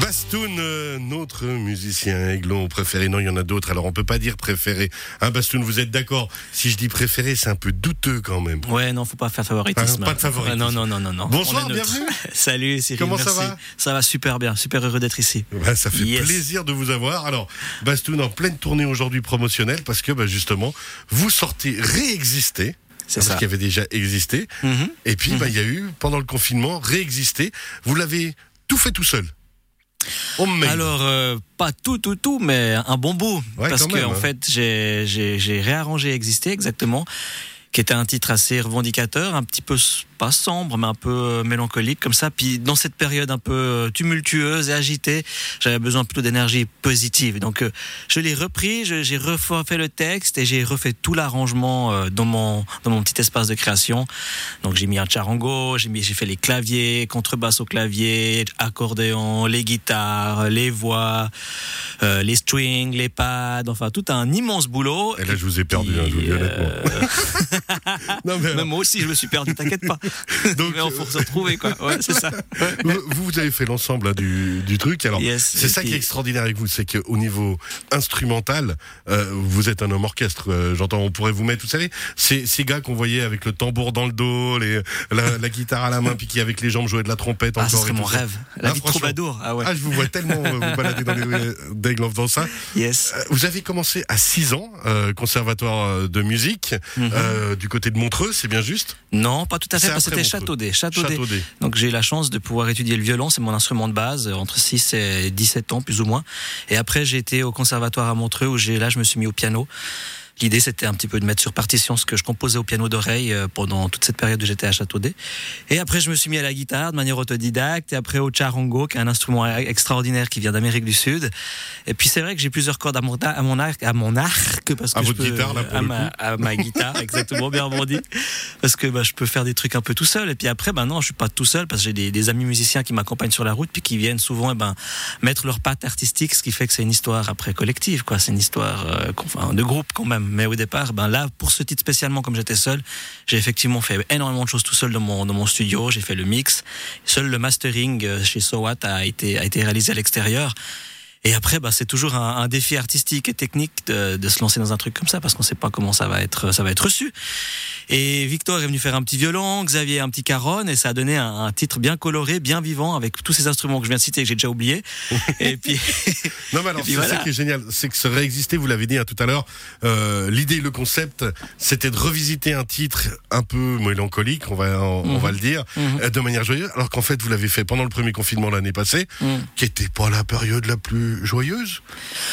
Bastoun, euh, notre musicien aiglon préféré. Non, il y en a d'autres. Alors, on peut pas dire préféré. Hein, Bastoun, vous êtes d'accord? Si je dis préféré, c'est un peu douteux quand même. Ouais, non, faut pas faire favoritisme. Ah, pas de favoritisme. non, non, non, non, non. Bonsoir, bienvenue. Salut, Cyril. Comment ça va? Ça va super bien, super heureux d'être ici. Bah, ça fait Yes. plaisir de vous avoir. Alors, Bastoun en pleine tournée aujourd'hui promotionnelle parce que bah, justement, vous sortez réexister. C'est parce qu'il avait déjà existé. Mhm. Et puis, bah, il y a eu, pendant le confinement, réexisté. Vous l'avez tout fait tout seul? Homemade. Alors, euh, pas tout, tout, tout, mais un bon bout. Ouais, parce que, en fait, j'ai- réarrangé Exister, exactement, qui était un titre assez revendicateur, un petit peu, pas sombre, mais un peu euh, mélancolique, comme ça. Puis, dans cette période un peu euh, tumultueuse et agitée, j'avais besoin plutôt d'énergie positive. Donc, euh, je l'ai repris, j'ai refait le texte et j'ai refait tout l'arrangement dans, mon, dans mon petit espace de création. Donc, j'ai mis un charango, j'ai mis- j'ai fait les claviers, contrebasse au clavier, accordéon, les guitares, les voix, euh, les strings, les pads, enfin, tout un immense boulot. Et là, je vous ai perdu, hein, je vous dis honnêtement. euh, Non, mais alors, même moi aussi, je me suis perdu, t'inquiète pas. Donc, mais on faut se retrouver, quoi. Ouais, c'est ça. vous, vous avez fait l'ensemble hein, du, du truc. Alors, Yes. c'est ça qui est extraordinaire avec vous, c'est qu'au niveau instrumental, euh, vous êtes un homme orchestre. euh, J'entends, on pourrait vous mettre, vous savez, ces, ces gars qu'on voyait avec le tambour dans le dos, les, la, la guitare à la main, puis qui avec les jambes jouaient de la trompette Ah, ce encore. serait et mon ça. rêve. La Ah, vie de troubadour. Ah ouais. Ah, je vous vois tellement euh, vous balader dans les rues en faisant ça. Yes. Euh, Vous avez commencé à 6 ans, euh, conservatoire euh, de musique, Mhm. euh, du côté de Montreux, c'est bien juste? Non, pas tout à fait, Après c'était. Châteaudet. Châteaudet. Châteaudet. Donc j'ai eu la chance de pouvoir étudier le violon, c'est mon instrument de base, euh, entre 6 et 17 ans plus ou moins. Et après j'ai été au conservatoire à Montreux où j'ai là je me suis mis au piano. L'idée c'était un petit peu de mettre sur partition ce que je composais au piano d'oreille euh, pendant toute cette période où j'étais à Châteaudet. Et après je me suis mis à la guitare de manière autodidacte et après au charango qui est un instrument e- extraordinaire qui vient d'Amérique du Sud. Et puis c'est vrai que j'ai plusieurs cordes à mon, à mon arc, à mon arc parce que À je votre peux- guitare, là, pour à le ma, coup. à ma guitare exactement bien rebondi parce que bah, je peux faire des trucs un peu tout seul et puis après ben non je suis pas tout seul parce que j'ai des, des amis musiciens qui m'accompagnent sur la route puis qui viennent souvent eh ben mettre leur patte artistique ce qui fait que c'est une histoire après collective quoi c'est une histoire euh, de groupe quand même mais au départ ben là pour ce titre spécialement comme j'étais seul j'ai effectivement fait énormément de choses tout seul dans mon studio. J'ai fait le mix. Seul le mastering euh, chez Sowat a été réalisé à l'extérieur et après, bah, c'est toujours un, un défi artistique et technique de, de se lancer dans un truc comme ça parce qu'on sait pas comment ça va être, ça va être reçu. Et Victor est venu faire un petit violon, Xavier un petit caronne, et ça a donné un, un titre bien coloré, bien vivant, avec tous ces instruments que je viens de citer et que j'ai déjà oubliés. et puis, Non, mais alors, c'est ça qui est génial, c'est que ça réexistait, vous l'avez dit hein, tout à l'heure, euh, l'idée, le concept, c'était de revisiter un titre un peu mélancolique, on va, on, on va le dire, Mhm. euh, de manière joyeuse, alors qu'en fait, vous l'avez fait pendant le premier confinement l'année passée, Mhm. qui était pas la période la plus joyeuse.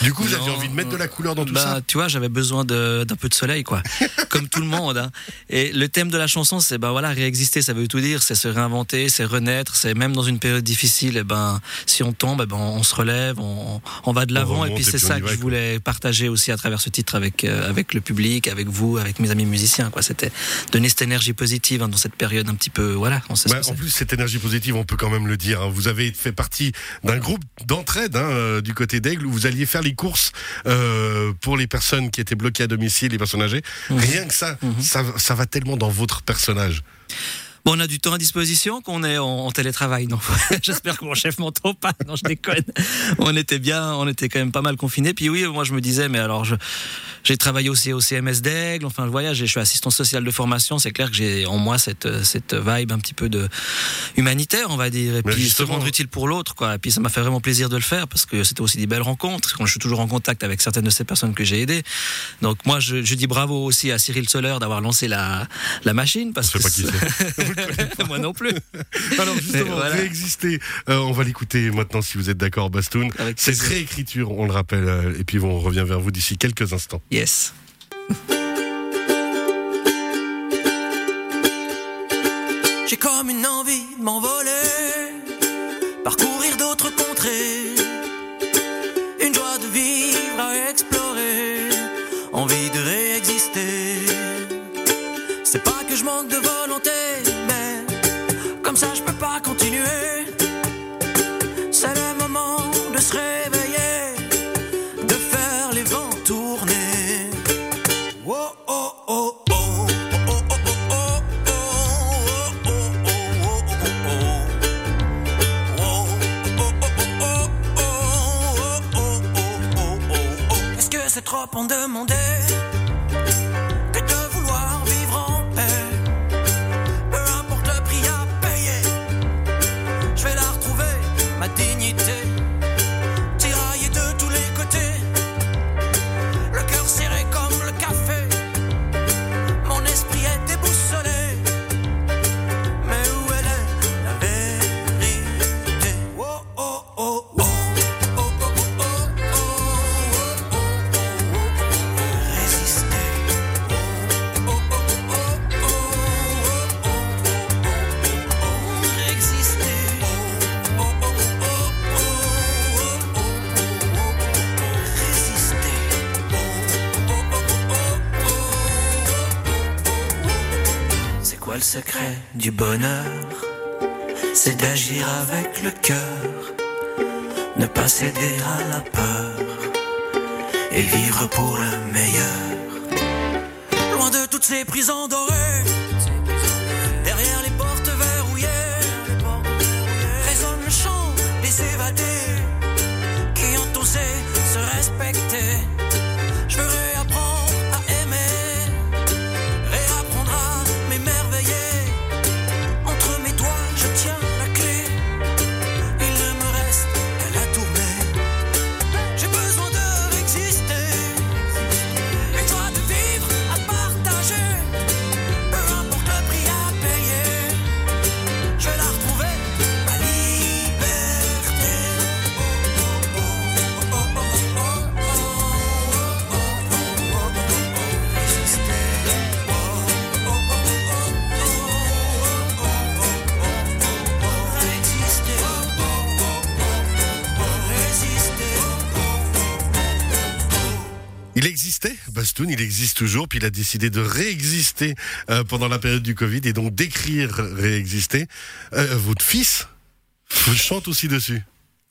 Du coup, vous aviez envie de mettre de la couleur dans tout bah, ça tu vois, j'avais besoin d'un peu de soleil, quoi. Comme tout le monde. hein. Et le thème de la chanson, c'est bah voilà, réexister, ça veut tout dire. C'est se réinventer, c'est renaître. C'est même dans une période difficile, et ben si on tombe, eh ben on se relève, on, on va de l'avant. Et puis c'est ça que je voulais partager aussi à travers ce titre avec euh, avec le public, avec vous, avec mes amis musiciens. Quoi, c'était donner cette énergie positive hein, dans cette période un petit peu. Voilà, on sait Bah, en plus, cette énergie positive, on peut quand même le dire. hein. Vous avez fait partie d'un groupe d'entraide euh, du côté d'Aigle où vous alliez faire les courses euh, pour les personnes qui étaient bloquées à domicile, les personnes âgées. Mhm. Rien que ça, ça, ça va tellement dans votre personnage. Bon, on a du temps à disposition qu'on est en, télétravail. Non, j'espère que mon chef m'entend pas. Non, je déconne. On était bien, on était quand même pas mal confinés. Puis oui, moi je me disais, mais alors je, j'ai travaillé aussi au CMS d'Aigle. Enfin, le voyage, je suis assistant social de formation. C'est clair que j'ai en moi cette cette vibe un petit peu de humanitaire, on va dire, et puis se rendre utile pour l'autre, quoi. Et puis ça m'a fait vraiment plaisir de le faire parce que c'était aussi des belles rencontres. Quand je suis toujours en contact avec certaines de ces personnes que j'ai aidées. Donc moi, je, je dis bravo aussi à Cyril Soler d'avoir lancé la la machine parce Je sais que pas qui moi non plus. Alors justement, voilà. réexister. Euh, on va l'écouter maintenant si vous êtes d'accord, Bastoun. Cette réécriture, on le rappelle, euh, et puis on revient vers vous d'ici quelques instants. Yes. J'ai comme une envie de m'envoler, parcourir d'autres contrées, C'est pas que je manque de volonté, mais comme ça je peux pas continuer. C'est le moment de se réveiller, de faire les vents tourner. Est-ce que c'est trop en demander le secret du bonheur C'est d'agir avec le cœur, ne pas céder à la peur et vivre pour le meilleur. Loin de toutes ces prisons dorées, il existe toujours, puis il a décidé de réexister euh, pendant la période du Covid et donc d'écrire réexister. Euh, votre fils chante aussi dessus.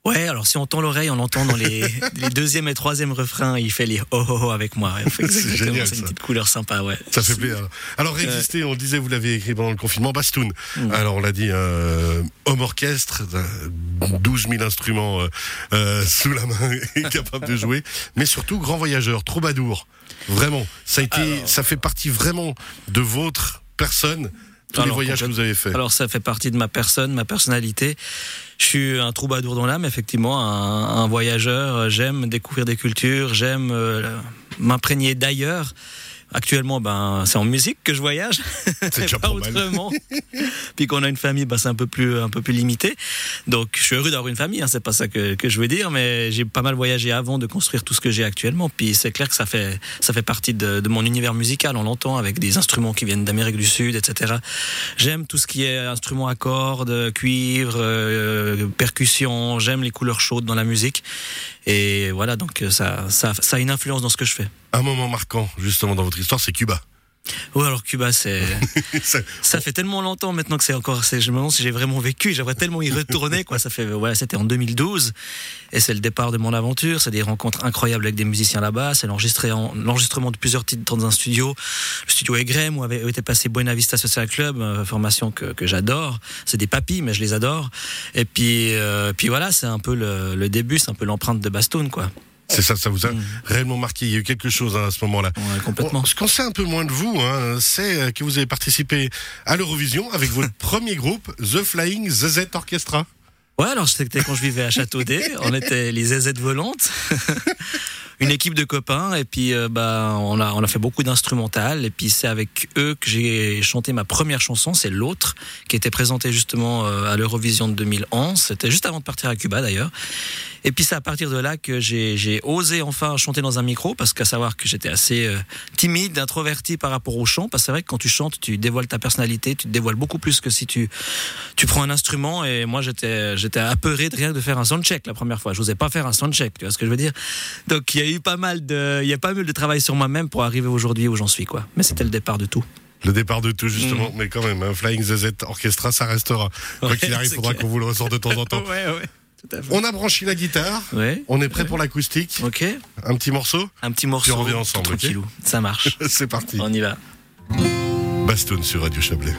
Ouais, alors si on tend l'oreille, on entend dans les, les deuxième et troisième refrains, il fait les oh oh, oh avec moi. C'est exactement, génial, C'est une petite couleur sympa, ouais. Ça fait plaisir. Alors réexister, on le disait, vous l'avez écrit pendant le confinement, Bastoun. Mm. Alors on l'a dit, euh, homme orchestre, euh, 12 000 instruments euh, euh, sous la main et capable de jouer, mais surtout grand voyageur, troubadour. Vraiment, ça a été, Alors- ça fait partie vraiment de votre personne. Tous les Alors, voyages que vous avez faits. Alors ça fait partie de ma personne, ma personnalité. Je suis un troubadour dans l'âme, effectivement, un, un voyageur. J'aime découvrir des cultures, j'aime euh, m'imprégner d'ailleurs. Actuellement, ben, c'est en musique que je voyage, C'est déjà pas autrement. Puis qu'on a une famille, ben, c'est un peu plus, un peu plus limité. Donc, je suis heureux d'avoir une famille. Hein, c'est pas ça que, que je veux dire, mais j'ai pas mal voyagé avant de construire tout ce que j'ai actuellement. Puis c'est clair que ça fait, ça fait partie de, de mon univers musical. On l'entend avec des instruments qui viennent d'Amérique du Sud, etc. J'aime tout ce qui est instruments à cordes, cuivre, euh, percussion. J'aime les couleurs chaudes dans la musique. Et voilà, donc ça, ça, ça a une influence dans ce que je fais. Un moment marquant, justement, dans votre histoire, c'est Cuba. Ouais, alors Cuba, c'est. Ça- Ça fait tellement longtemps maintenant que c'est encore. Je me demande si j'ai vraiment vécu. J'aimerais tellement y retourner, quoi. Ça fait. Voilà, c'était en 2012 et c'est le départ de mon aventure. C'est des rencontres incroyables avec des musiciens là-bas. C'est l'enregistrement de plusieurs titres dans un studio, le studio Egrem où avait où était passé Buena Vista Social Club, euh, formation que, que j'adore. C'est des papis, mais je les adore. Et puis, euh, puis voilà, c'est un peu le, le début, c'est un peu l'empreinte de Bastoun, quoi. C'est ça, ça vous a Mm. réellement marqué. Il y a eu quelque chose hein, à ce moment-là. Ouais, complètement. Bon, ce qu'on sait un peu moins de vous, hein, c'est euh, que vous avez participé à l'Eurovision avec votre premier groupe, The Flying ZZ Orchestra. Ouais, alors c'était quand je vivais à Châteaudet, on était les ZZ volantes, une équipe de copains, et puis euh, bah on a on a fait beaucoup d'instrumental, et puis c'est avec eux que j'ai chanté ma première chanson, c'est l'autre, qui était présentée justement euh, à l'Eurovision de 2011. C'était juste avant de partir à Cuba d'ailleurs. Et puis c'est à partir de là que j'ai osé enfin chanter dans un micro, parce qu'à savoir que j'étais assez euh, timide, introverti par rapport au chant, parce que c'est vrai que quand tu chantes, tu dévoiles ta personnalité, tu te dévoiles beaucoup plus que si tu tu prends un instrument et moi j'étais j'étais apeuré de rien de faire un soundcheck la première fois. Je n'osais pas faire un soundcheck, tu vois ce que je veux dire? Donc il y a eu pas mal de il y a pas mal de travail sur moi-même pour arriver aujourd'hui où j'en suis quoi. Mais c'était le départ de tout. Le départ de tout, justement, mais quand même, un Flying ZZ Orchestra, ça restera. Quoi Ouais, qu'il arrive, il faudra qu'on vous le ressorte de temps en temps. ouais ouais. Tout à fait. On a branché la guitare, Ouais. on est prêt pour l'acoustique. OK. Un petit morceau Un petit morceau. Puis on revient ensemble. Ça marche. C'est parti. on y va. Bastoun sur Radio Chablais.